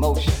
motion.